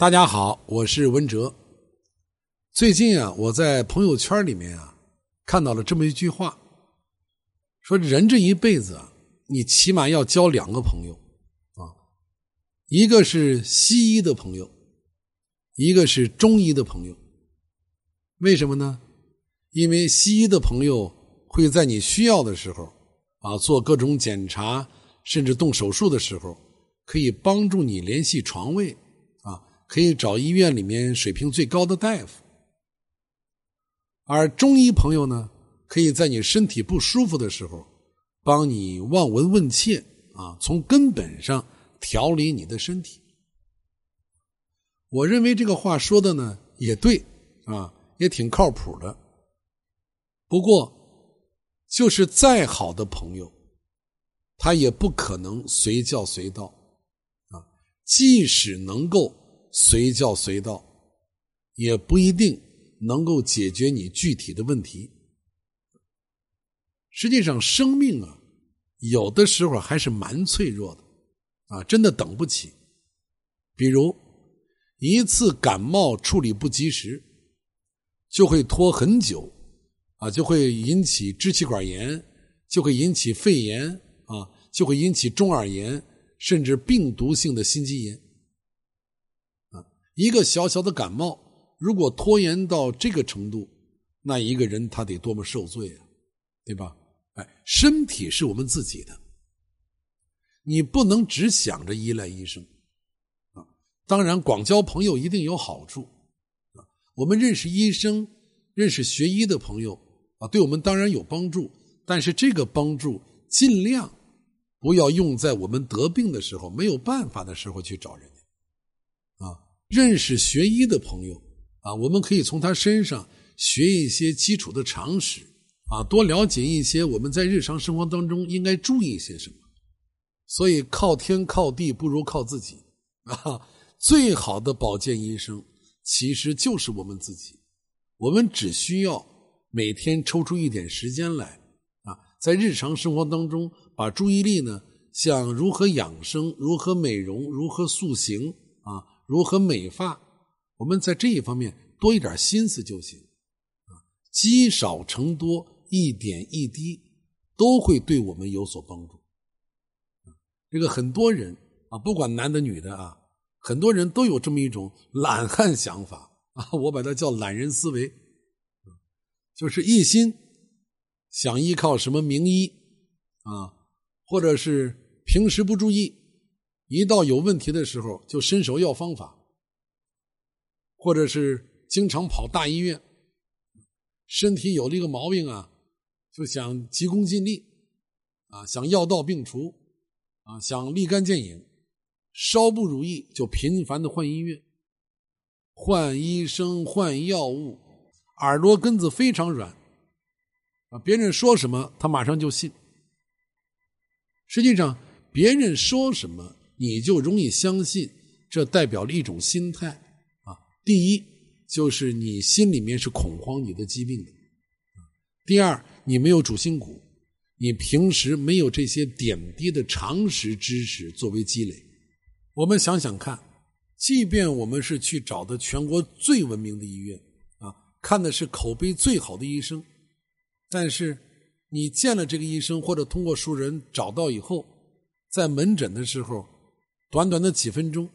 大家好，我是文哲。最近啊，我在朋友圈里面啊看到了这么一句话，说人这一辈子啊，你起码要交两个朋友啊，一个是西医的朋友，一个是中医的朋友。为什么呢？因为西医的朋友会在你需要的时候啊，做各种检查，甚至动手术的时候，可以帮助你联系床位。可以找医院里面水平最高的大夫，而中医朋友呢，可以在你身体不舒服的时候，帮你望闻问切啊，从根本上调理你的身体。我认为这个话说的呢也对啊，也挺靠谱的。不过，就是再好的朋友，他也不可能随叫随到啊，即使能够。随叫随到，也不一定能够解决你具体的问题。实际上，生命啊，有的时候还是蛮脆弱的，啊，真的等不起。比如，一次感冒处理不及时，就会拖很久，啊，就会引起支气管炎，就会引起肺炎，啊，就会引起中耳炎，甚至病毒性的心肌炎。一个小小的感冒，如果拖延到这个程度，那一个人他得多么受罪啊，对吧？哎，身体是我们自己的，你不能只想着依赖医生啊。当然，广交朋友一定有好处啊。我们认识医生、认识学医的朋友啊，对我们当然有帮助。但是这个帮助尽量不要用在我们得病的时候、没有办法的时候去找人家啊。认识学医的朋友啊，我们可以从他身上学一些基础的常识啊，多了解一些我们在日常生活当中应该注意些什么。所以靠天靠地不如靠自己啊！最好的保健医生其实就是我们自己，我们只需要每天抽出一点时间来啊，在日常生活当中把注意力呢，像如何养生、如何美容、如何塑形啊。如何美发？我们在这一方面多一点心思就行，啊，积少成多，一点一滴都会对我们有所帮助。这个很多人啊，不管男的女的啊，很多人都有这么一种懒汉想法啊，我把它叫懒人思维，就是一心想依靠什么名医啊，或者是平时不注意。一到有问题的时候，就伸手要方法，或者是经常跑大医院，身体有了一个毛病啊，就想急功近利，啊，想药到病除，啊，想立竿见影，稍不如意就频繁的换医院、换医生、换药物，耳朵根子非常软，啊，别人说什么他马上就信。实际上，别人说什么。你就容易相信，这代表了一种心态啊。第一，就是你心里面是恐慌你的疾病的；第二，你没有主心骨，你平时没有这些点滴的常识知识作为积累。我们想想看，即便我们是去找的全国最闻名的医院啊，看的是口碑最好的医生，但是你见了这个医生，或者通过熟人找到以后，在门诊的时候。短短的几分钟，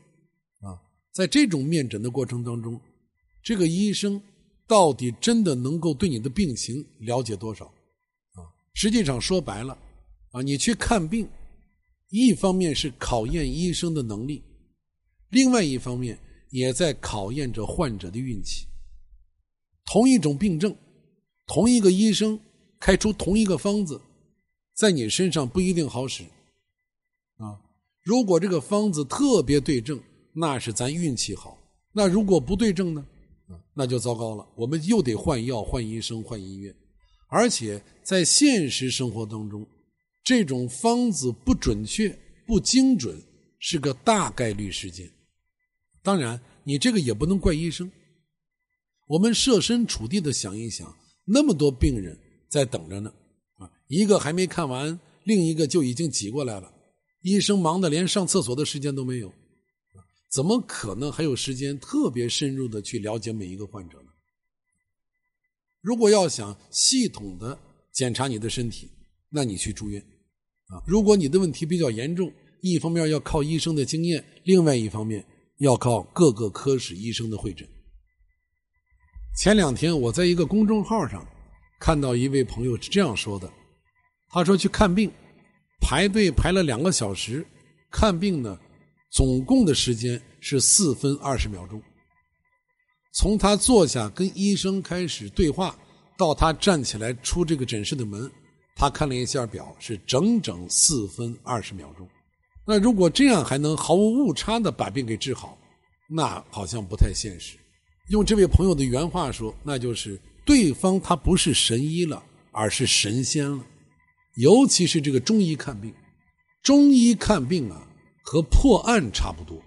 啊，在这种面诊的过程当中，这个医生到底真的能够对你的病情了解多少？啊，实际上说白了，啊，你去看病，一方面是考验医生的能力，另外一方面也在考验着患者的运气。同一种病症，同一个医生开出同一个方子，在你身上不一定好使，如果这个方子特别对症，那是咱运气好；那如果不对症呢？那就糟糕了。我们又得换药、换医生、换医院，而且在现实生活当中，这种方子不准确、不精准是个大概率事件。当然，你这个也不能怪医生。我们设身处地的想一想，那么多病人在等着呢，啊，一个还没看完，另一个就已经挤过来了。医生忙得连上厕所的时间都没有，怎么可能还有时间特别深入的去了解每一个患者呢？如果要想系统的检查你的身体，那你去住院啊。如果你的问题比较严重，一方面要靠医生的经验，另外一方面要靠各个科室医生的会诊。前两天我在一个公众号上看到一位朋友是这样说的，他说去看病，排队排了两个小时，看病呢，总共的时间是四分二十秒钟。从他坐下跟医生开始对话，到他站起来出这个诊室的门，他看了一下表，是整整四分二十秒钟。那如果这样还能毫无误差的把病给治好，那好像不太现实。用这位朋友的原话说，那就是对方他不是神医了，而是神仙了。尤其是这个中医看病，中医看病啊，和破案差不多。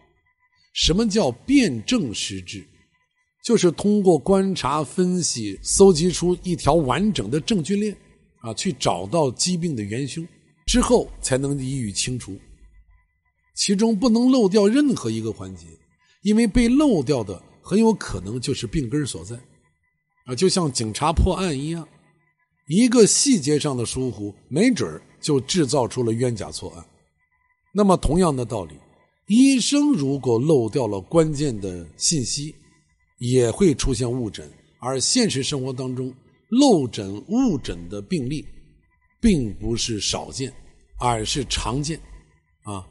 什么叫辨证施治？就是通过观察、分析、搜集出一条完整的证据链，啊，去找到疾病的元凶，之后才能予以清除。其中不能漏掉任何一个环节，因为被漏掉的。很有可能就是病根所在，啊，就像警察破案一样，一个细节上的疏忽，没准就制造出了冤假错案。那么同样的道理，医生如果漏掉了关键的信息，也会出现误诊。而现实生活当中，漏诊误诊的病例，并不是少见，而是常见。啊，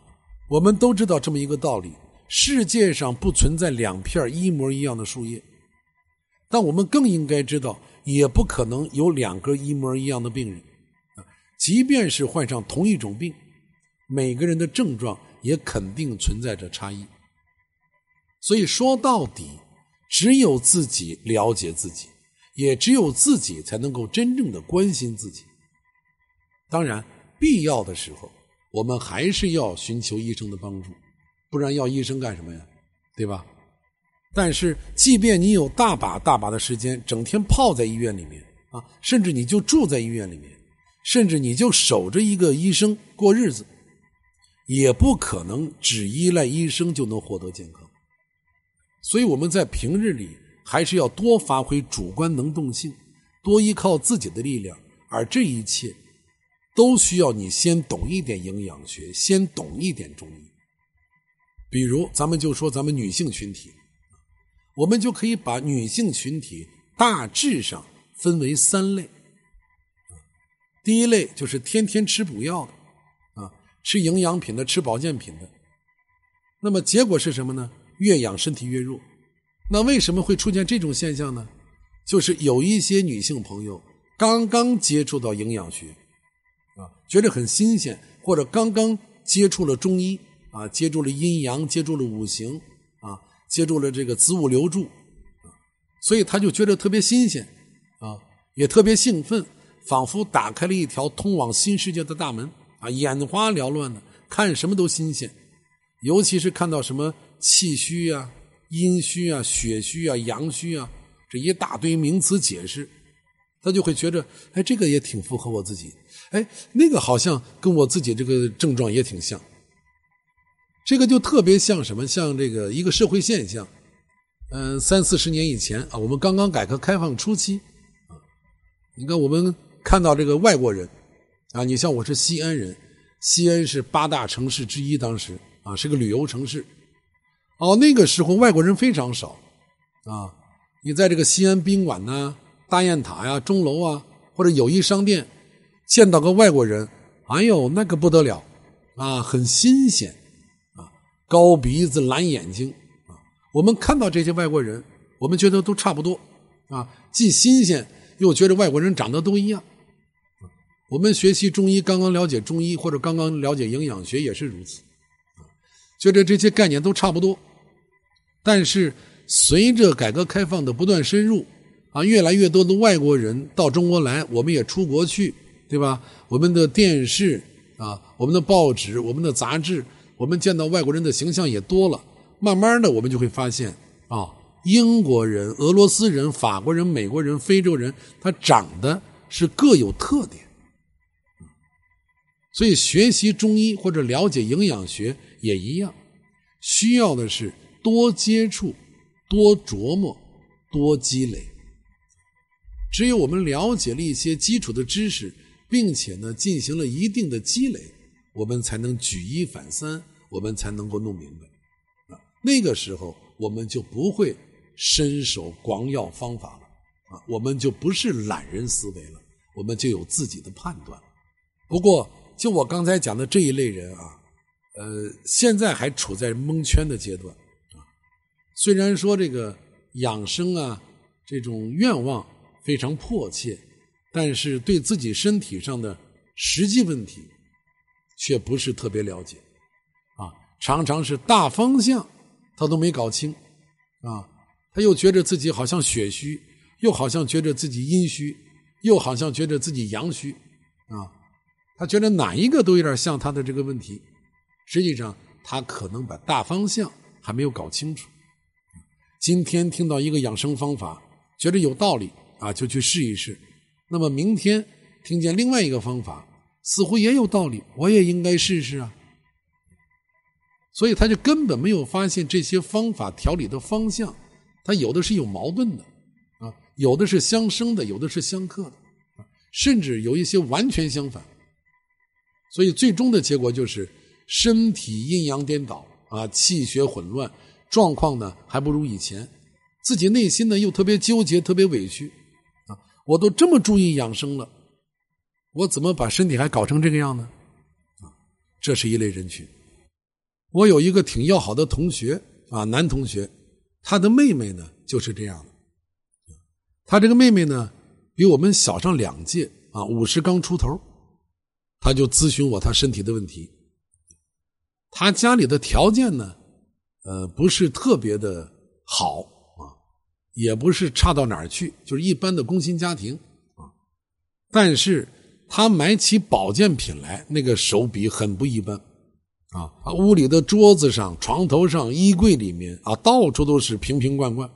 我们都知道这么一个道理。世界上不存在两片一模一样的树叶，但我们更应该知道，也不可能有两个一模一样的病人。即便是患上同一种病，每个人的症状也肯定存在着差异。所以说到底，只有自己了解自己，也只有自己才能够真正的关心自己。当然，必要的时候，我们还是要寻求医生的帮助。不然要医生干什么呀？对吧？但是，即便你有大把大把的时间，整天泡在医院里面啊，甚至你就住在医院里面，甚至你就守着一个医生过日子，也不可能只依赖医生就能获得健康。所以，我们在平日里还是要多发挥主观能动性，多依靠自己的力量。而这一切，都需要你先懂一点营养学，先懂一点中医。比如，咱们就说咱们女性群体，我们就可以把女性群体大致上分为三类。第一类就是天天吃补药的，啊，吃营养品的，吃保健品的。那么结果是什么呢？越养身体越弱。那为什么会出现这种现象呢？就是有一些女性朋友刚刚接触到营养学，啊，觉得很新鲜，或者刚刚接触了中医。啊，接触了阴阳，接触了五行，啊，接住了这个子午流注，所以他就觉得特别新鲜，啊，也特别兴奋，仿佛打开了一条通往新世界的大门，啊，眼花缭乱的，看什么都新鲜，尤其是看到什么气虚啊、阴虚啊、血虚啊、阳虚啊这一大堆名词解释，他就会觉得，哎，这个也挺符合我自己，哎，那个好像跟我自己这个症状也挺像。这个就特别像什么？像这个一个社会现象，嗯，三四十年以前啊，我们刚刚改革开放初期啊，你看我们看到这个外国人啊，你像我是西安人，西安是八大城市之一，当时啊是个旅游城市，哦，那个时候外国人非常少啊，你在这个西安宾馆呐、大雁塔呀、钟楼啊，或者友谊商店见到个外国人，哎呦，那个不得了啊，很新鲜。高鼻子、蓝眼睛，啊，我们看到这些外国人，我们觉得都差不多，啊，既新鲜又觉得外国人长得都一样。我们学习中医，刚刚了解中医或者刚刚了解营养学也是如此，觉得这些概念都差不多。但是随着改革开放的不断深入，啊，越来越多的外国人到中国来，我们也出国去，对吧？我们的电视啊，我们的报纸，我们的杂志。我们见到外国人的形象也多了，慢慢的我们就会发现啊，英国人、俄罗斯人、法国人、美国人、非洲人，他长得是各有特点。所以学习中医或者了解营养学也一样，需要的是多接触、多琢磨、多积累。只有我们了解了一些基础的知识，并且呢进行了一定的积累，我们才能举一反三，我们才能够弄明白。啊，那个时候我们就不会伸手光要方法了，啊，我们就不是懒人思维了，我们就有自己的判断。不过，就我刚才讲的这一类人啊，呃，现在还处在蒙圈的阶段啊。虽然说这个养生啊，这种愿望。非常迫切，但是对自己身体上的实际问题却不是特别了解，啊，常常是大方向他都没搞清，啊，他又觉得自己好像血虚，又好像觉得自己阴虚，又好像觉得自己阳虚，啊，他觉得哪一个都有点像他的这个问题，实际上他可能把大方向还没有搞清楚。今天听到一个养生方法，觉得有道理。啊，就去试一试。那么明天听见另外一个方法，似乎也有道理，我也应该试试啊。所以他就根本没有发现这些方法调理的方向，他有的是有矛盾的啊，有的是相生的，有的是相克的，甚至有一些完全相反。所以最终的结果就是身体阴阳颠倒啊，气血混乱，状况呢还不如以前，自己内心呢又特别纠结，特别委屈啊。我都这么注意养生了，我怎么把身体还搞成这个样呢？啊，这是一类人群。我有一个挺要好的同学啊，男同学，他的妹妹呢就是这样的。他这个妹妹呢比我们小上两届啊，五十刚出头，他就咨询我他身体的问题。他家里的条件呢，呃，不是特别的好啊。也不是差到哪儿去，就是一般的工薪家庭啊。但是他买起保健品来，那个手笔很不一般啊。屋里的桌子上、床头上、衣柜里面啊，到处都是瓶瓶罐罐。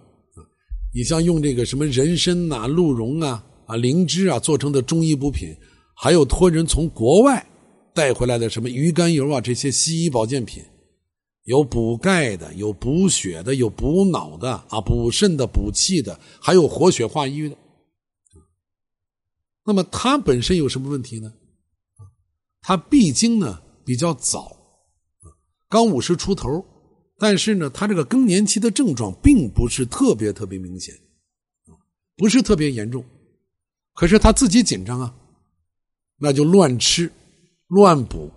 你像用这个什么人参呐、鹿茸啊、啊灵芝啊做成的中医补品，还有托人从国外带回来的什么鱼肝油啊这些西医保健品。有补钙的，有补血的，有补脑的啊，补肾的，补气的，还有活血化瘀的。那么他本身有什么问题呢？他闭经呢比较早，刚五十出头，但是呢，他这个更年期的症状并不是特别特别明显，不是特别严重。可是他自己紧张啊，那就乱吃，乱补，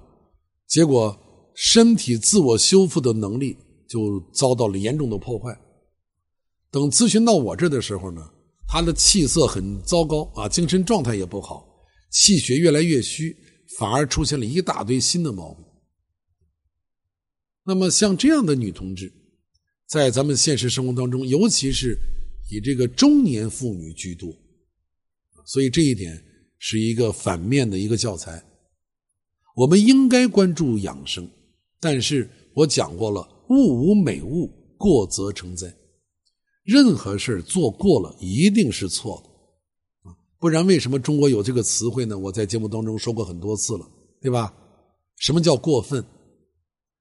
结果。身体自我修复的能力就遭到了严重的破坏。等咨询到我这的时候呢，他的气色很糟糕啊，精神状态也不好，气血越来越虚，反而出现了一大堆新的毛病。那么像这样的女同志，在咱们现实生活当中，尤其是以这个中年妇女居多，所以这一点是一个反面的一个教材。我们应该关注养生。但是我讲过了，物无美物，过则成灾。任何事做过了，一定是错的啊！不然为什么中国有这个词汇呢？我在节目当中说过很多次了，对吧？什么叫过分？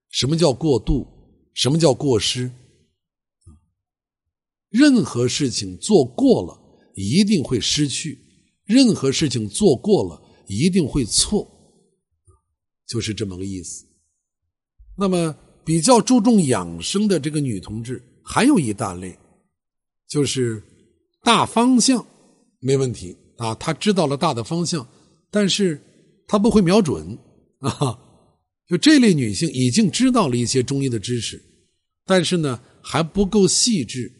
什么叫过度？什么叫过失？任何事情做过了，一定会失去；任何事情做过了，一定会错，就是这么个意思。那么，比较注重养生的这个女同志，还有一大类，就是大方向没问题啊，她知道了大的方向，但是她不会瞄准啊。就这类女性已经知道了一些中医的知识，但是呢还不够细致，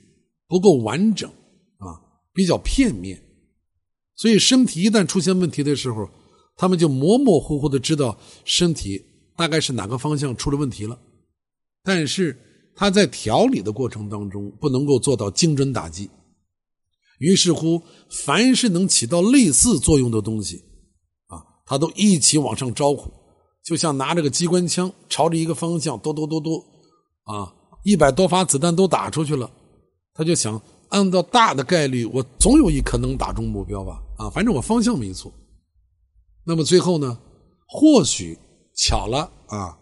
不够完整啊，比较片面。所以身体一旦出现问题的时候，他们就模模糊糊的知道身体。大概是哪个方向出了问题了，但是他在调理的过程当中不能够做到精准打击，于是乎，凡是能起到类似作用的东西，啊，他都一起往上招呼，就像拿着个机关枪朝着一个方向，嘟嘟嘟嘟，啊，一百多发子弹都打出去了，他就想按照大的概率，我总有一颗能打中目标吧，啊，反正我方向没错。那么最后呢，或许。巧了啊，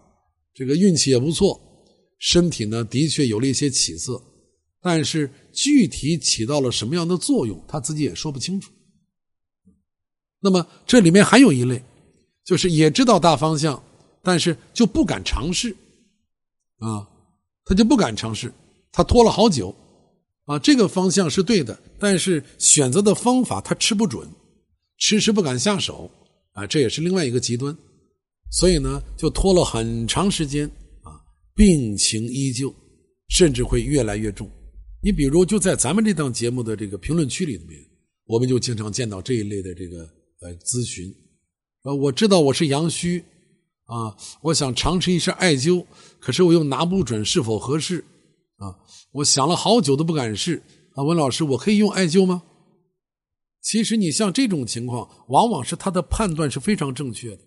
这个运气也不错，身体呢的确有了一些起色，但是具体起到了什么样的作用，他自己也说不清楚。那么这里面还有一类，就是也知道大方向，但是就不敢尝试，啊，他就不敢尝试，他拖了好久，啊，这个方向是对的，但是选择的方法他吃不准，迟迟不敢下手，啊，这也是另外一个极端，所以呢，就拖了很长时间，病情依旧，甚至会越来越重。你比如就在咱们这档节目的这个评论区里面，我们就经常见到这一类的这个。呃，咨询，呃，我知道我是阳虚，啊，我想尝试一下艾灸，可是我又拿不准是否合适，啊，我想了好久都不敢试，啊，文老师，我可以用艾灸吗？其实你像这种情况，往往是他的判断是非常正确的，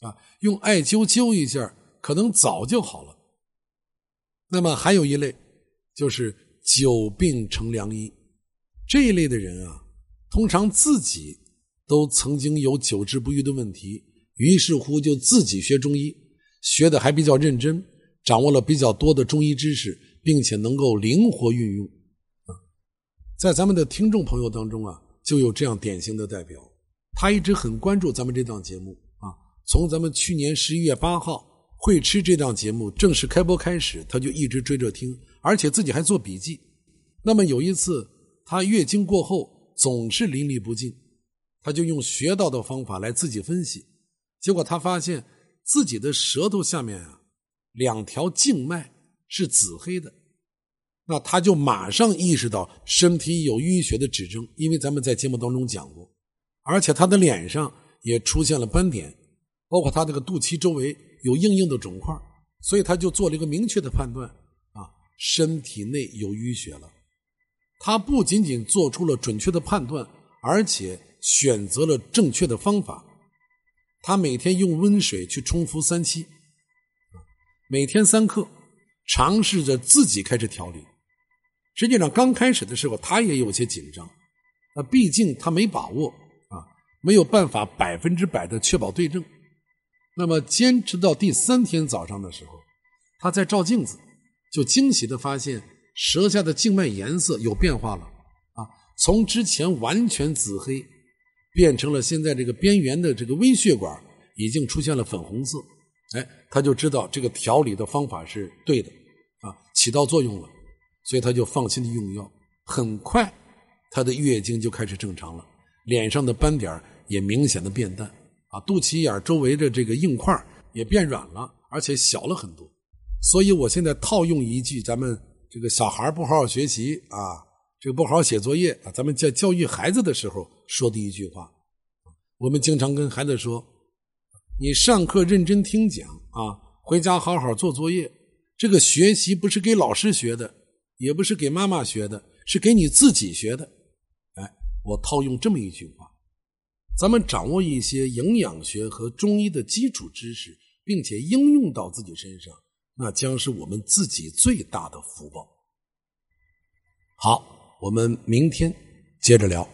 啊，用艾灸灸一下，可能早就好了。那么还有一类，就是久病成良医，这一类的人啊，通常自己。都曾经有久治不愈的问题，于是乎就自己学中医，学的还比较认真，掌握了比较多的中医知识，并且能够灵活运用。啊，在咱们的听众朋友当中啊，就有这样典型的代表，他一直很关注咱们这档节目啊。从咱们去年十一月八号《会吃》这档节目正式开播开始，他就一直追着听，而且自己还做笔记。那么有一次，他月经过后总是淋漓不尽。他就用学到的方法来自己分析，结果他发现自己的舌头下面啊，两条静脉是紫黑的，那他就马上意识到身体有淤血的指征，因为咱们在节目当中讲过，而且他的脸上也出现了斑点，包括他这个肚脐周围有硬硬的肿块，所以他就做了一个明确的判断啊，身体内有淤血了。他不仅仅做出了准确的判断，而且。选择了正确的方法，他每天用温水去冲服三七，每天三克，尝试着自己开始调理。实际上刚开始的时候，他也有些紧张，啊，毕竟他没把握啊，没有办法百分之百的确保对症。那么坚持到第三天早上的时候，他在照镜子，就惊喜的发现舌下的静脉颜色有变化了，啊，从之前完全紫黑。变成了现在这个边缘的这个微血管已经出现了粉红色，哎，他就知道这个调理的方法是对的，啊，起到作用了，所以他就放心的用药。很快，他的月经就开始正常了，脸上的斑点也明显的变淡，啊，肚脐眼周围的这个硬块也变软了，而且小了很多。所以我现在套用一句咱们这个小孩不好好学习啊。这个不好好写作业啊！咱们在教育孩子的时候说的一句话，我们经常跟孩子说：“你上课认真听讲啊，回家好好做作业。这个学习不是给老师学的，也不是给妈妈学的，是给你自己学的。”哎，我套用这么一句话，咱们掌握一些营养学和中医的基础知识，并且应用到自己身上，那将是我们自己最大的福报。好。我们明天接着聊。